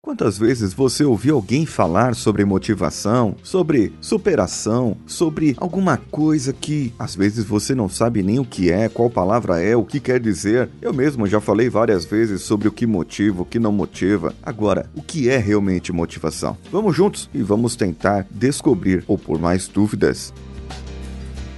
Quantas vezes você ouviu alguém falar sobre motivação, sobre superação, sobre alguma coisa que às vezes você não sabe nem o que é, qual palavra é, o que quer dizer? Eu mesmo já falei várias vezes sobre o que motiva, o que não motiva. Agora, o que é realmente motivação? Vamos juntos e vamos tentar descobrir ou por mais dúvidas.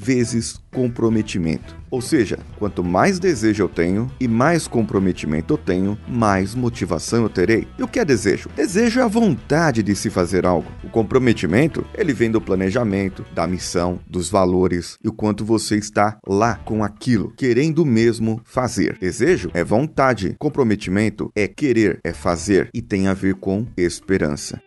vezes comprometimento. Ou seja, quanto mais desejo eu tenho e mais comprometimento eu tenho, mais motivação eu terei. E o que é desejo? Desejo é a vontade de se fazer algo. O comprometimento, ele vem do planejamento, da missão, dos valores e o quanto você está lá com aquilo, querendo mesmo fazer. Desejo é vontade, comprometimento é querer, é fazer e tem a ver com esperança.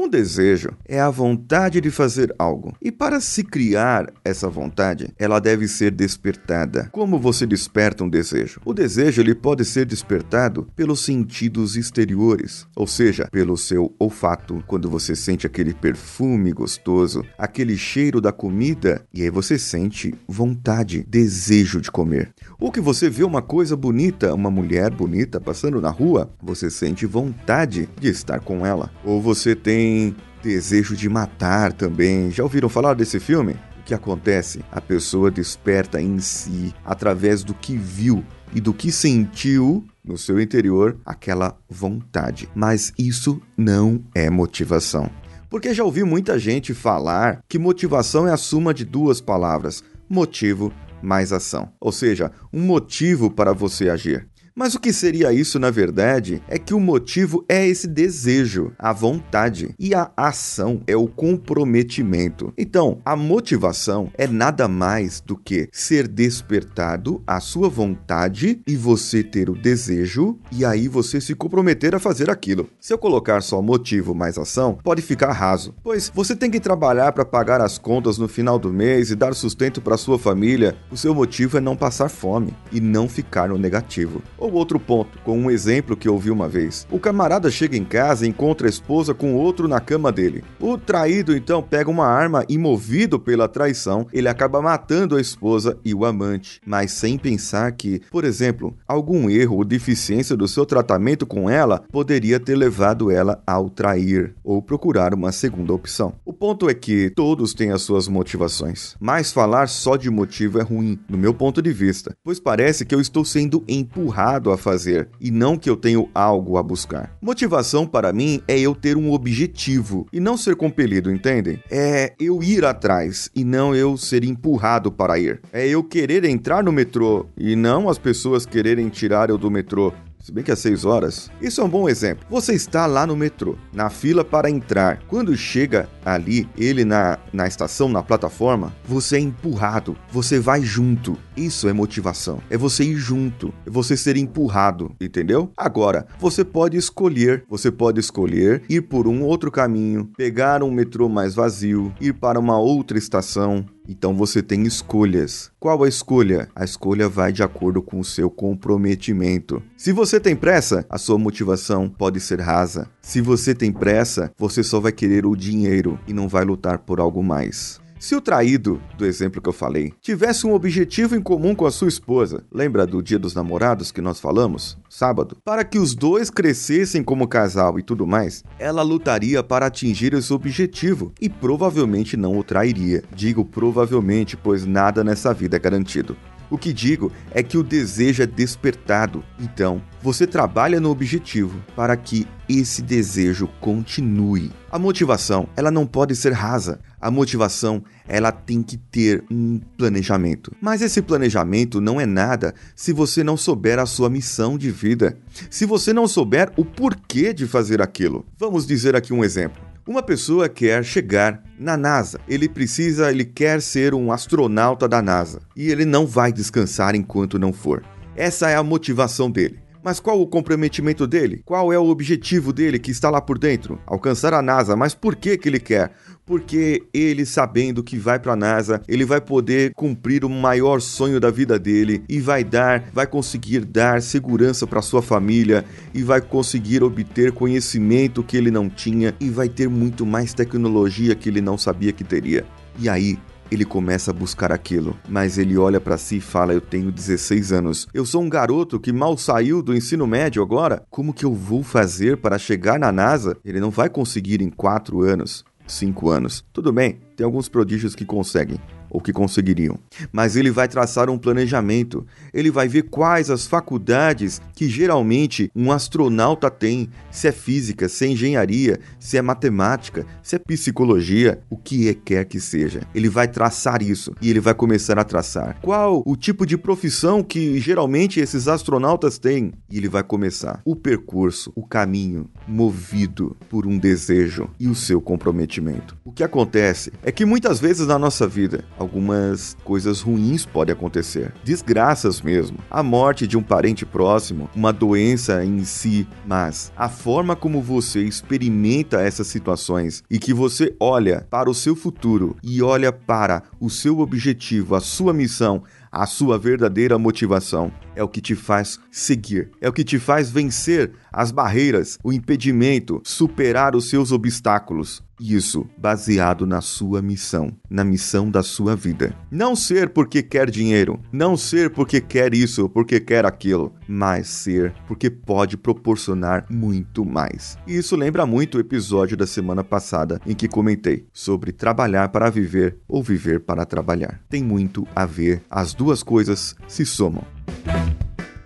Um desejo é a vontade de fazer algo, e para se criar essa vontade, ela deve ser despertada. Como você desperta um desejo? O desejo ele pode ser despertado pelos sentidos exteriores, ou seja, pelo seu olfato, quando você sente aquele perfume gostoso, aquele cheiro da comida, e aí você sente vontade, desejo de comer. Ou que você vê uma coisa bonita, uma mulher bonita passando na rua, você sente vontade de estar com ela. Ou você tem tem desejo de matar também. Já ouviram falar desse filme? O que acontece? A pessoa desperta em si, através do que viu e do que sentiu no seu interior, aquela vontade. Mas isso não é motivação. Porque já ouvi muita gente falar que motivação é a soma de duas palavras: motivo mais ação. Ou seja, um motivo para você agir. Mas o que seria isso na verdade é que o motivo é esse desejo, a vontade, e a ação é o comprometimento. Então, a motivação é nada mais do que ser despertado a sua vontade e você ter o desejo e aí você se comprometer a fazer aquilo. Se eu colocar só motivo mais ação, pode ficar raso, pois você tem que trabalhar para pagar as contas no final do mês e dar sustento para sua família. O seu motivo é não passar fome e não ficar no negativo. Outro ponto, com um exemplo que ouvi uma vez. O camarada chega em casa e encontra a esposa com outro na cama dele. O traído então pega uma arma e, movido pela traição, ele acaba matando a esposa e o amante, mas sem pensar que, por exemplo, algum erro ou deficiência do seu tratamento com ela poderia ter levado ela ao trair ou procurar uma segunda opção. O ponto é que todos têm as suas motivações, mas falar só de motivo é ruim, no meu ponto de vista, pois parece que eu estou sendo empurrado a fazer e não que eu tenho algo a buscar. Motivação para mim é eu ter um objetivo e não ser compelido, entendem? É eu ir atrás e não eu ser empurrado para ir. É eu querer entrar no metrô e não as pessoas quererem tirar eu do metrô se bem que é 6 horas. Isso é um bom exemplo. Você está lá no metrô, na fila para entrar. Quando chega ali, ele na, na estação, na plataforma, você é empurrado, você vai junto. Isso é motivação. É você ir junto, é você ser empurrado, entendeu? Agora, você pode escolher, você pode escolher ir por um outro caminho, pegar um metrô mais vazio, ir para uma outra estação, então você tem escolhas. Qual a escolha? A escolha vai de acordo com o seu comprometimento. Se você tem pressa, a sua motivação pode ser rasa. Se você tem pressa, você só vai querer o dinheiro e não vai lutar por algo mais. Se o traído, do exemplo que eu falei, tivesse um objetivo em comum com a sua esposa, lembra do dia dos namorados que nós falamos? Sábado. Para que os dois crescessem como casal e tudo mais, ela lutaria para atingir esse objetivo e provavelmente não o trairia. Digo provavelmente, pois nada nessa vida é garantido. O que digo é que o desejo é despertado. Então, você trabalha no objetivo para que esse desejo continue. A motivação, ela não pode ser rasa. A motivação, ela tem que ter um planejamento. Mas esse planejamento não é nada se você não souber a sua missão de vida. Se você não souber o porquê de fazer aquilo. Vamos dizer aqui um exemplo. Uma pessoa quer chegar na NASA. Ele precisa, ele quer ser um astronauta da NASA e ele não vai descansar enquanto não for. Essa é a motivação dele. Mas qual o comprometimento dele? Qual é o objetivo dele que está lá por dentro? Alcançar a NASA. Mas por que que ele quer? Porque ele sabendo que vai para a NASA, ele vai poder cumprir o maior sonho da vida dele e vai dar, vai conseguir dar segurança para sua família e vai conseguir obter conhecimento que ele não tinha e vai ter muito mais tecnologia que ele não sabia que teria. E aí, ele começa a buscar aquilo, mas ele olha para si e fala: Eu tenho 16 anos. Eu sou um garoto que mal saiu do ensino médio agora. Como que eu vou fazer para chegar na NASA? Ele não vai conseguir em 4 anos, 5 anos. Tudo bem, tem alguns prodígios que conseguem, ou que conseguiriam. Mas ele vai traçar um planejamento, ele vai ver quais as faculdades que geralmente um astronauta tem, se é física, se é engenharia, se é matemática, se é psicologia, o que é quer que seja. Ele vai traçar isso e ele vai começar a traçar qual o tipo de profissão que geralmente esses astronautas têm e ele vai começar o percurso, o caminho movido por um desejo e o seu comprometimento. O que acontece é que muitas vezes na nossa vida algumas coisas ruins podem acontecer, desgraças mesmo, a morte de um parente próximo, uma doença em si, mas a forma como você experimenta essas situações e que você olha para o seu futuro e olha para o seu objetivo, a sua missão, a sua verdadeira motivação é o que te faz seguir, é o que te faz vencer as barreiras, o impedimento, superar os seus obstáculos. Isso baseado na sua missão, na missão da sua vida. Não ser porque quer dinheiro, não ser porque quer isso, porque quer aquilo, mas ser porque pode proporcionar muito mais. E isso lembra muito o episódio da semana passada em que comentei sobre trabalhar para viver ou viver para trabalhar. Tem muito a ver, as duas coisas se somam.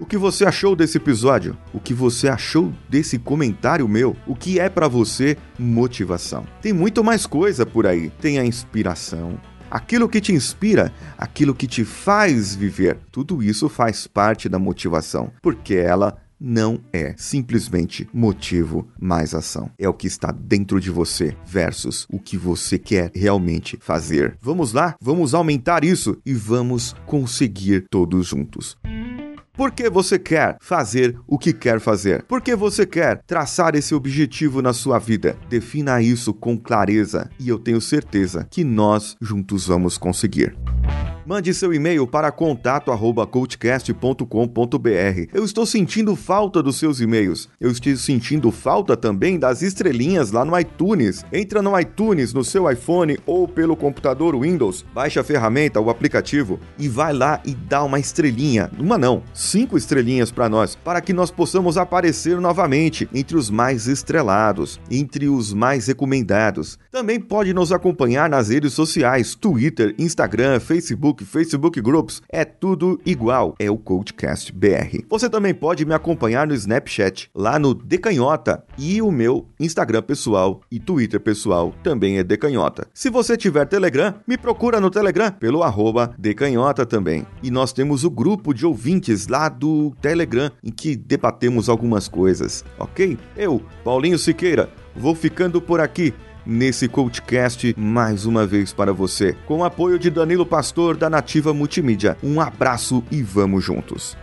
O que você achou desse episódio? O que você achou desse comentário meu? O que é para você motivação? Tem muito mais coisa por aí. Tem a inspiração, aquilo que te inspira, aquilo que te faz viver. Tudo isso faz parte da motivação, porque ela não é simplesmente motivo mais ação. É o que está dentro de você versus o que você quer realmente fazer. Vamos lá? Vamos aumentar isso e vamos conseguir todos juntos. Por que você quer fazer o que quer fazer? Por que você quer traçar esse objetivo na sua vida? Defina isso com clareza e eu tenho certeza que nós juntos vamos conseguir. Mande seu e-mail para contato@coachcast.com.br. Eu estou sentindo falta dos seus e-mails. Eu estou sentindo falta também das estrelinhas lá no iTunes. Entra no iTunes no seu iPhone ou pelo computador Windows, baixa a ferramenta, o aplicativo e vai lá e dá uma estrelinha. Uma não, cinco estrelinhas para nós, para que nós possamos aparecer novamente entre os mais estrelados, entre os mais recomendados. Também pode nos acompanhar nas redes sociais, Twitter, Instagram, Facebook Facebook, Facebook Groups, é tudo igual, é o Codecast BR. Você também pode me acompanhar no Snapchat, lá no Decanhota, e o meu Instagram pessoal e Twitter pessoal também é Decanhota. Se você tiver Telegram, me procura no Telegram pelo arroba Decanhota também. E nós temos o grupo de ouvintes lá do Telegram, em que debatemos algumas coisas, ok? Eu, Paulinho Siqueira, vou ficando por aqui nesse Coachcast mais uma vez para você, com o apoio de Danilo Pastor da Nativa Multimídia. Um abraço e vamos juntos.